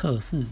测试